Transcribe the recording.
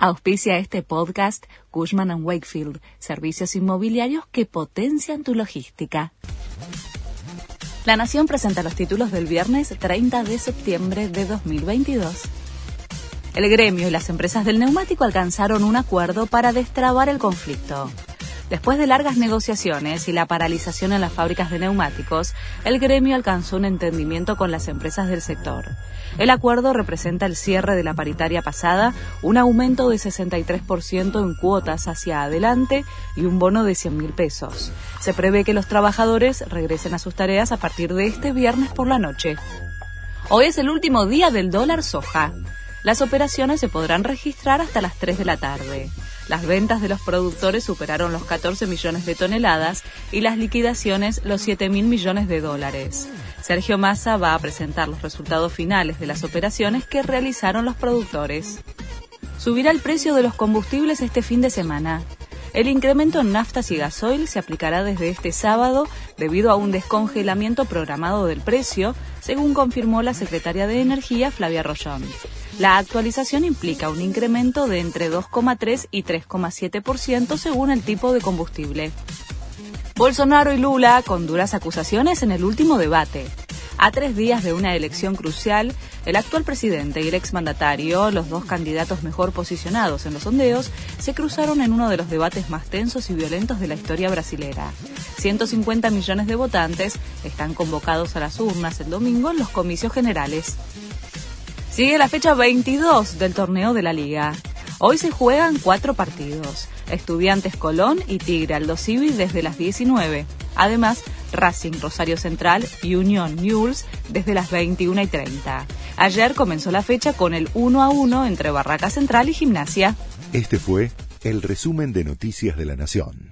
Auspicia este podcast Cushman ⁇ Wakefield, servicios inmobiliarios que potencian tu logística. La Nación presenta los títulos del viernes 30 de septiembre de 2022. El gremio y las empresas del neumático alcanzaron un acuerdo para destrabar el conflicto. Después de largas negociaciones y la paralización en las fábricas de neumáticos, el gremio alcanzó un entendimiento con las empresas del sector. El acuerdo representa el cierre de la paritaria pasada, un aumento de 63% en cuotas hacia adelante y un bono de 100 mil pesos. Se prevé que los trabajadores regresen a sus tareas a partir de este viernes por la noche. Hoy es el último día del dólar soja. Las operaciones se podrán registrar hasta las 3 de la tarde. Las ventas de los productores superaron los 14 millones de toneladas y las liquidaciones los 7 mil millones de dólares. Sergio Massa va a presentar los resultados finales de las operaciones que realizaron los productores. Subirá el precio de los combustibles este fin de semana. El incremento en naftas y gasoil se aplicará desde este sábado debido a un descongelamiento programado del precio, según confirmó la secretaria de Energía Flavia Rollón. La actualización implica un incremento de entre 2,3 y 3,7% según el tipo de combustible. Bolsonaro y Lula con duras acusaciones en el último debate. A tres días de una elección crucial, el actual presidente y el exmandatario, los dos candidatos mejor posicionados en los sondeos, se cruzaron en uno de los debates más tensos y violentos de la historia brasilera. 150 millones de votantes están convocados a las urnas el domingo en los comicios generales. Sigue la fecha 22 del torneo de la liga. Hoy se juegan cuatro partidos. Estudiantes Colón y Tigre Aldo Civi desde las 19. Además, Racing Rosario Central y Unión Newells desde las 21 y 30. Ayer comenzó la fecha con el 1 a 1 entre Barraca Central y Gimnasia. Este fue el resumen de Noticias de la Nación.